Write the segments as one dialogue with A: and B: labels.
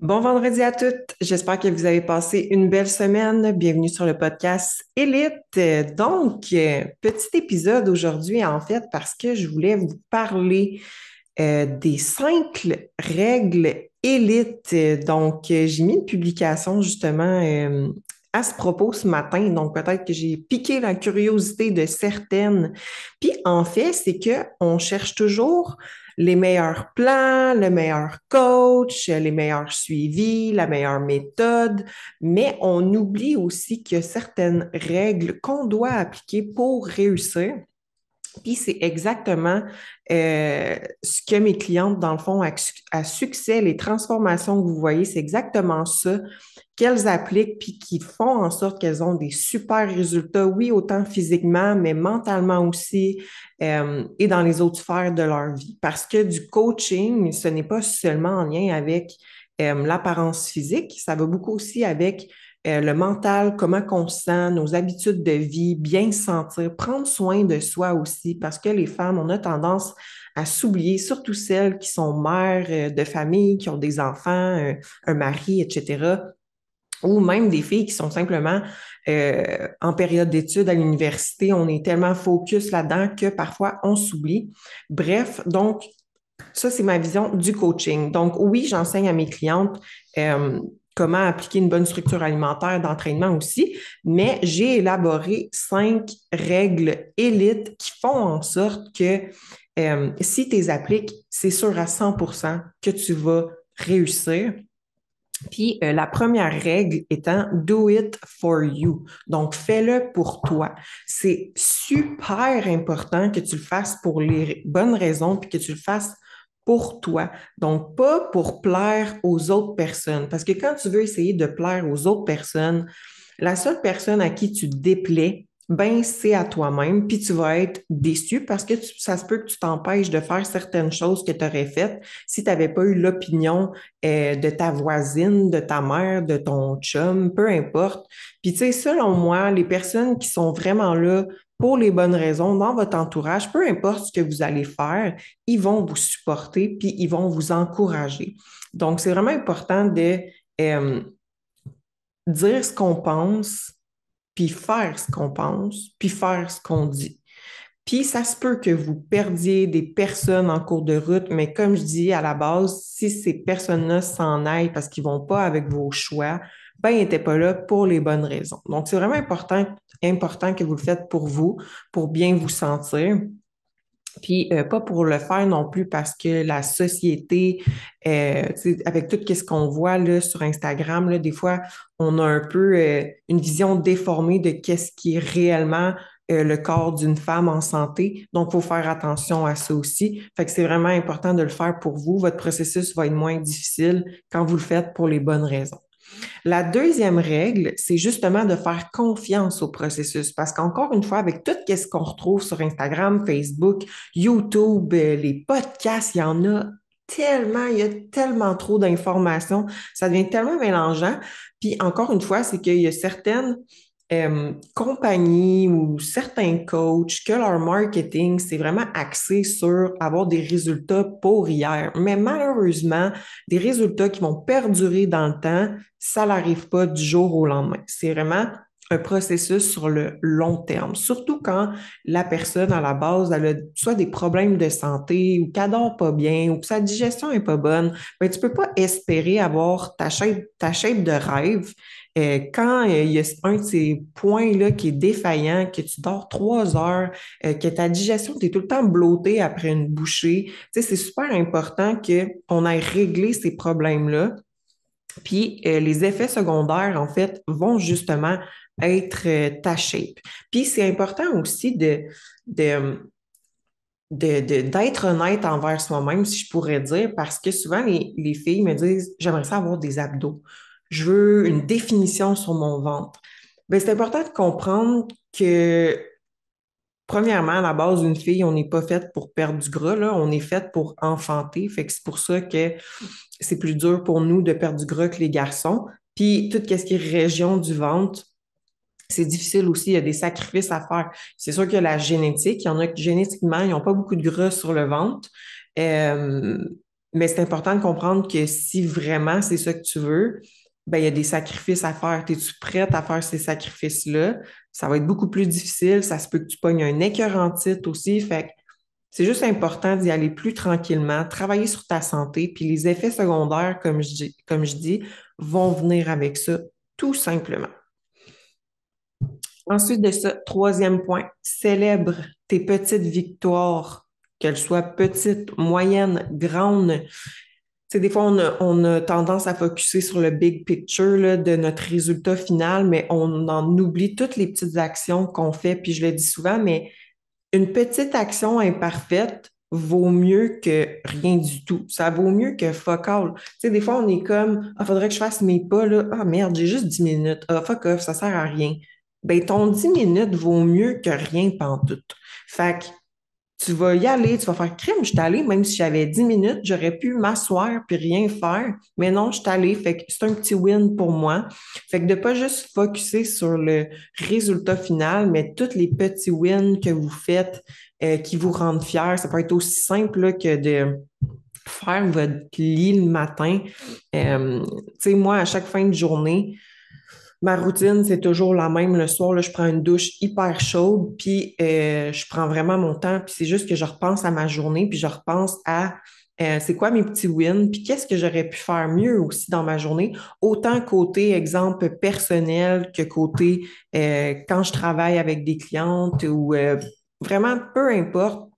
A: Bon vendredi à toutes. J'espère que vous avez passé une belle semaine. Bienvenue sur le podcast Élite. Donc, euh, petit épisode aujourd'hui, en fait, parce que je voulais vous parler euh, des cinq règles élites. Donc, euh, j'ai mis une publication justement à ce propos ce matin. Donc, peut-être que j'ai piqué la curiosité de certaines. Puis, en fait, c'est qu'on cherche toujours les meilleurs plans, le meilleur coach, les meilleurs suivis, la meilleure méthode, mais on oublie aussi qu'il y a certaines règles qu'on doit appliquer pour réussir. Puis c'est exactement euh, ce que mes clientes, dans le fond, à, succès, les transformations que vous voyez, c'est exactement ça qu'elles appliquent puis qui font en sorte qu'elles ont des super résultats, oui, autant physiquement, mais mentalement aussi euh, et dans les autres sphères de leur vie. Parce que du coaching, ce n'est pas seulement en lien avec euh, l'apparence physique, ça va beaucoup aussi avec euh, le mental, comment on se sent, nos habitudes de vie, bien se sentir, prendre soin de soi aussi, parce que les femmes, on a tendance à s'oublier, surtout celles qui sont mères de famille, qui ont des enfants, un mari, etc ou même des filles qui sont simplement euh, en période d'études à l'université. On est tellement focus là-dedans que parfois on s'oublie. Bref, donc, ça, c'est ma vision du coaching. Donc, oui, j'enseigne à mes clientes euh, comment appliquer une bonne structure alimentaire d'entraînement aussi, mais j'ai élaboré cinq règles élites qui font en sorte que euh, si tu les appliques, c'est sûr à 100% que tu vas réussir puis euh, la première règle étant do it for you. Donc fais-le pour toi. C'est super important que tu le fasses pour les bonnes raisons puis que tu le fasses pour toi. Donc pas pour plaire aux autres personnes parce que quand tu veux essayer de plaire aux autres personnes, la seule personne à qui tu déplais, ben c'est à toi-même, puis tu vas être déçu parce que ça se peut que tu t'empêches de faire certaines choses que tu aurais faites si tu n'avais pas eu l'opinion euh, de ta voisine, de ta mère, de ton chum, peu importe. Puis tu sais, selon moi, les personnes qui sont vraiment là pour les bonnes raisons dans votre entourage, peu importe ce que vous allez faire, ils vont vous supporter, puis ils vont vous encourager. Donc, c'est vraiment important de euh, dire ce qu'on pense, puis faire ce qu'on pense, puis faire ce qu'on dit. Puis ça se peut que vous perdiez des personnes en cours de route, mais comme je dis à la base, si ces personnes-là s'en aillent parce qu'ils vont pas avec vos choix, ben ils n'étaient pas là pour les bonnes raisons. Donc c'est vraiment important, important que vous le faites pour vous, pour bien vous sentir. Puis euh, pas pour le faire non plus parce que la société, euh, avec tout ce qu'on voit là, sur Instagram, là, des fois, on a un peu euh, une vision déformée de qu'est-ce qui est réellement le corps d'une femme en santé. Donc, il faut faire attention à ça aussi. Fait que c'est vraiment important de le faire pour vous. Votre processus va être moins difficile quand vous le faites pour les bonnes raisons. La deuxième règle, c'est justement de faire confiance au processus parce qu'encore une fois, avec tout ce qu'on retrouve sur Instagram, Facebook, YouTube, euh, les podcasts, il y en a tellement, il y a tellement trop d'informations, ça devient tellement mélangeant. Puis encore une fois, c'est qu'il y a certaines euh, compagnies ou certains coachs que leur marketing, c'est vraiment axé sur avoir des résultats pour hier. Mais malheureusement, des résultats qui vont perdurer dans le temps, ça n'arrive pas du jour au lendemain. C'est vraiment un processus sur le long terme, surtout quand la personne à la base elle a soit des problèmes de santé ou qu'elle dort pas bien ou que sa digestion est pas bonne, ben, tu peux pas espérer avoir ta shape, ta de rêve euh, quand euh, il y a un de ces points-là qui est défaillant, que tu dors trois heures, euh, que ta digestion, tu es tout le temps blottée après une bouchée, c'est super important qu'on aille régler ces problèmes-là. Puis les effets secondaires, en fait, vont justement être ta shape. Puis c'est important aussi de, de d'être honnête envers soi-même, si je pourrais dire, parce que souvent les, les filles me disent J'aimerais ça avoir des abdos je veux une définition sur mon ventre. Ben, c'est important de comprendre que, premièrement, à la base d'une fille, on n'est pas faite pour perdre du gras, là, on est faite pour enfanter. Fait que c'est pour ça que c'est plus dur pour nous de perdre du gras que les garçons. Puis, tout ce qui est région du ventre, c'est difficile aussi, il y a des sacrifices à faire. C'est sûr que la génétique, il y en a qui génétiquement, ils n'ont pas beaucoup de gras sur le ventre. Euh, mais c'est important de comprendre que si vraiment c'est ça que tu veux, ben, il y a des sacrifices à faire. Es-tu prête à faire ces sacrifices-là? Ça va être beaucoup plus difficile. Ça se peut que tu pognes un écœur en titre aussi. Fait c'est juste important d'y aller plus tranquillement, travailler sur ta santé, puis les effets secondaires, comme je comme je dis vont venir avec ça, tout simplement. Ensuite de ça, troisième point, célèbre tes petites victoires, qu'elles soient petites, moyennes, grandes. Tu des fois, on a, tendance à focuser sur le big picture de notre résultat final, mais on en oublie toutes les petites actions qu'on fait. Puis je le dis souvent, mais une petite action imparfaite vaut mieux que rien du tout. Ça vaut mieux que fuck all. Des fois, on est comme, ah, faudrait que je fasse mes pas, là. Ah, merde, j'ai juste 10 minutes. Ah, fuck off, ça sert à rien. Ben, ton 10 minutes vaut mieux que rien tout. Fait que tu vas y aller, tu vas faire crime, je suis allée, même si j'avais 10 minutes, j'aurais pu m'asseoir puis rien faire. Mais non, je suis allée. Fait que c'est un petit win pour moi. Fait que de pas juste focuser sur le résultat final, mais tous les petits wins que vous faites euh, qui vous rendent fiers. Ça peut être aussi simple que de faire votre lit le matin. Euh, tu sais, moi, à chaque fin de journée, Ma routine, c'est toujours la même. Le soir, je prends une douche hyper chaude, puis euh, je prends vraiment mon temps. Puis c'est juste que je repense à ma journée, puis je repense à euh, c'est quoi mes petits wins, puis qu'est-ce que j'aurais pu faire mieux aussi dans ma journée, autant côté exemple personnel que côté euh, quand je travaille avec des clientes ou vraiment peu importe,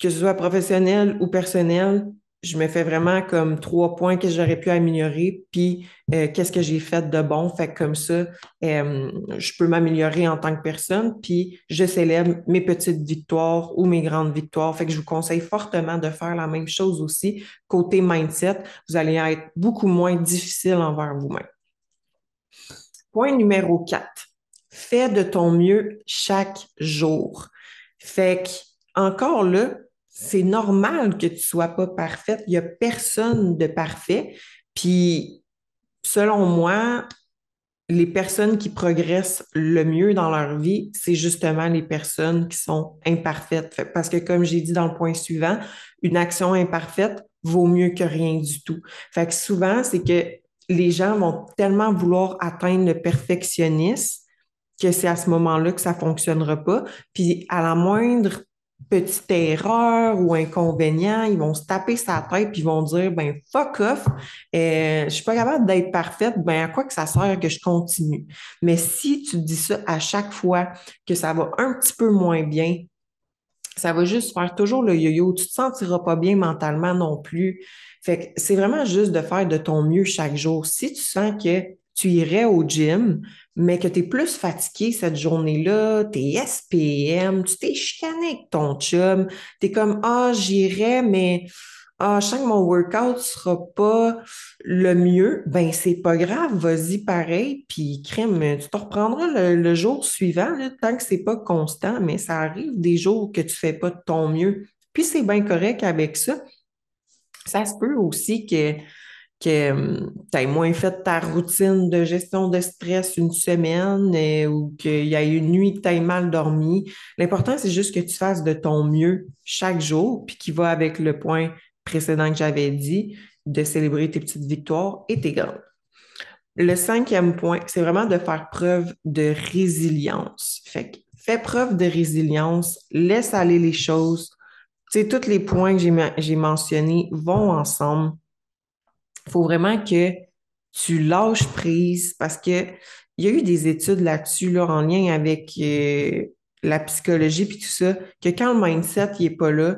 A: que ce soit professionnel ou personnel, je me fais vraiment comme trois points que j'aurais pu améliorer, puis euh, qu'est-ce que j'ai fait de bon? Fait comme ça, euh, je peux m'améliorer en tant que personne, puis je célèbre mes petites victoires ou mes grandes victoires. Fait que je vous conseille fortement de faire la même chose aussi. Côté mindset, vous allez être beaucoup moins difficile envers vous-même. Point numéro 4. Fais de ton mieux chaque jour. Fait que, encore là, c'est normal que tu sois pas parfaite. Il y a personne de parfait. Puis, selon moi, les personnes qui progressent le mieux dans leur vie, c'est justement les personnes qui sont imparfaites. Parce que, comme j'ai dit dans le point suivant, une action imparfaite vaut mieux que rien du tout. Fait que souvent, c'est que les gens vont tellement vouloir atteindre le perfectionnisme que c'est à ce moment-là que ça fonctionnera pas. Puis à la moindre petite erreur ou inconvénient, ils vont se taper sa tête puis ils vont dire ben fuck off, euh, je suis pas capable d'être parfaite, ben à quoi que ça sert que je continue? Mais si tu dis ça à chaque fois que ça va un petit peu moins bien, ça va juste faire toujours le yo-yo, tu te sentiras pas bien mentalement non plus. Fait que c'est vraiment juste de faire de ton mieux chaque jour. Si tu sens que tu irais au gym, mais que tu es plus fatigué cette journée-là, tu es SPM, tu t'es chicané avec ton chum, tu es comme Ah, j'irai, mais ah, je sens que mon workout sera pas le mieux, ben c'est pas grave, vas-y pareil, puis crème, tu te reprendras le, jour suivant, tant que c'est pas constant, mais ça arrive des jours que tu fais pas de ton mieux. Puis c'est bien correct avec ça. Ça se peut aussi que que hum, tu aies moins fait ta routine de gestion de stress une semaine euh, ou qu'il y a une nuit que tu aies mal dormi. L'important, c'est juste que tu fasses de ton mieux chaque jour, puis qui va avec le point précédent que j'avais dit, de célébrer tes petites victoires et tes grandes. Le cinquième point, c'est vraiment de faire preuve de résilience. Fait que fais preuve de résilience, laisse aller les choses. Tu sais, tous les points que j'ai mentionnés vont ensemble faut vraiment que tu lâches prise parce que il y a eu des études là-dessus là, en lien avec euh, la psychologie puis tout ça, que quand le mindset n'est pas là,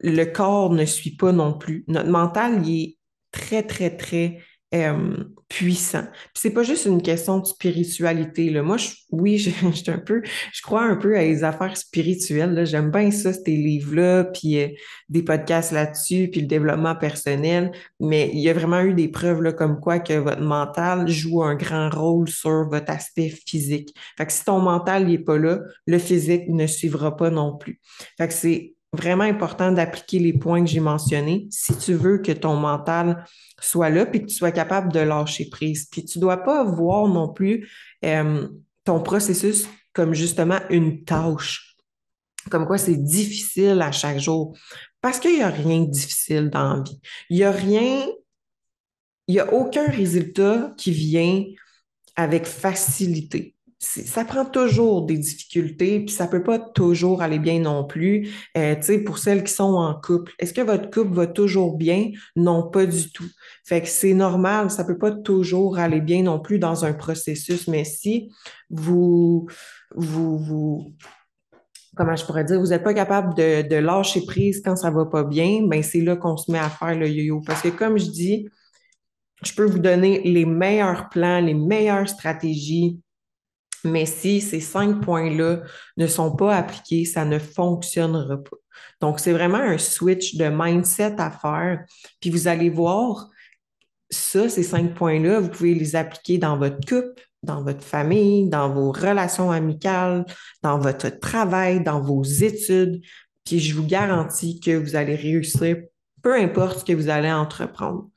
A: le corps ne suit pas non plus. Notre mental, il est très, très, très euh, puissant. Puis c'est pas juste une question de spiritualité. Moi, oui, je, je, un peu, je crois un peu à les affaires spirituelles. J'aime bien ça, ces livres-là, puis euh, des podcasts là-dessus, puis le développement personnel. Mais il y a vraiment eu des preuves là, comme quoi que votre mental joue un grand rôle sur votre aspect physique. Fait que si ton mental n'est pas là, le physique ne suivra pas non plus. Fait que c'est vraiment important d'appliquer les points que j'ai mentionnés si tu veux que ton mental soit là puis que tu sois capable de lâcher prise. Puis tu ne dois pas voir non plus euh, ton processus comme justement une tâche, comme quoi c'est difficile à chaque jour. Parce qu'il n'y a rien de difficile dans la vie. Il n'y a rien, il n'y a aucun résultat qui vient avec facilité ça prend toujours des difficultés, puis ça peut pas toujours aller bien non plus. Euh, tu sais, pour celles qui sont en couple, est-ce que votre couple va toujours bien? Non, pas du tout. Fait que c'est normal, ça peut pas toujours aller bien non plus dans un processus, mais si vous, vous, vous, comment je pourrais dire, vous n'êtes pas capable de, lâcher prise quand ça va pas bien, ben c'est là qu'on se met à faire le yo-yo. Parce que comme je dis, je peux vous donner les meilleurs plans, les meilleures stratégies, mais si ces cinq points-là ne sont pas appliqués, ça ne fonctionnera pas. Donc, c'est vraiment un switch de mindset à faire. Puis vous allez voir, ça, ces cinq points-là, vous pouvez les appliquer dans votre couple, dans votre famille, dans vos relations amicales, dans votre travail, dans vos études. Puis je vous garantis que vous allez réussir, peu importe ce que vous allez entreprendre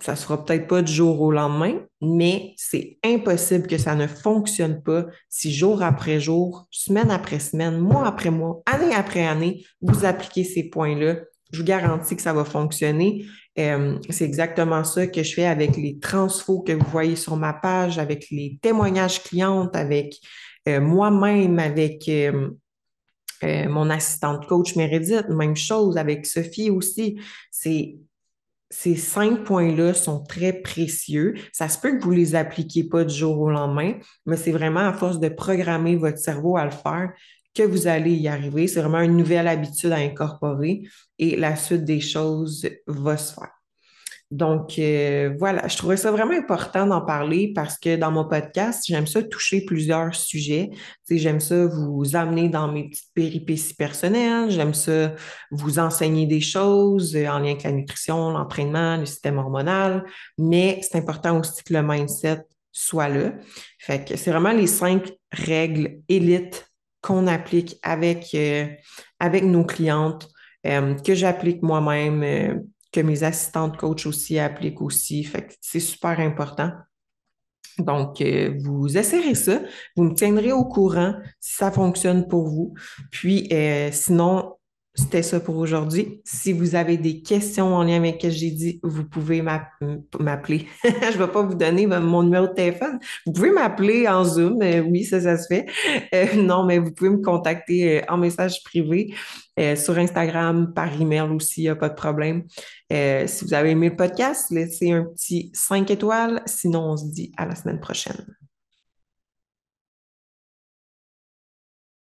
A: ça ne sera peut-être pas du jour au lendemain, mais c'est impossible que ça ne fonctionne pas si jour après jour, semaine après semaine, mois après mois, année après année, vous appliquez ces points-là. Je vous garantis que ça va fonctionner. Euh, c'est exactement ça que je fais avec les transfos que vous voyez sur ma page, avec les témoignages clientes, avec euh, moi-même, avec euh, mon assistante coach Meredith, même chose avec Sophie aussi. C'est ces cinq points-là sont très précieux. Ça se peut que vous les appliquiez pas du jour au lendemain, mais c'est vraiment à force de programmer votre cerveau à le faire que vous allez y arriver. C'est vraiment une nouvelle habitude à incorporer et la suite des choses va se faire. Donc, euh, voilà, je trouvais ça vraiment important d'en parler parce que dans mon podcast, j'aime ça toucher plusieurs sujets. J'aime ça vous amener dans mes petites péripéties personnelles. J'aime ça vous enseigner des choses euh, en lien avec la nutrition, l'entraînement, le système hormonal. Mais c'est important aussi que le mindset soit là. Fait que c'est vraiment les cinq règles élites qu'on applique avec, euh, avec nos clientes, que j'applique moi-même que mes assistantes coach aussi appliquent aussi. Fait c'est super important. Donc, euh, vous essayerez ça. Vous me tiendrez au courant si ça fonctionne pour vous. Puis, euh, sinon, c'était ça pour aujourd'hui. Si vous avez des questions en lien avec ce que j'ai dit, vous pouvez m'appeler. je ne vais pas vous donner mon numéro de téléphone. Vous pouvez m'appeler en Zoom. Euh, oui, ça, ça se fait. Euh, non, mais vous pouvez me contacter euh, en message privé, sur Instagram, par email aussi, il n'y a pas de problème. si vous avez aimé le podcast, laissez un petit 5 étoiles. Sinon, on se dit à la semaine prochaine.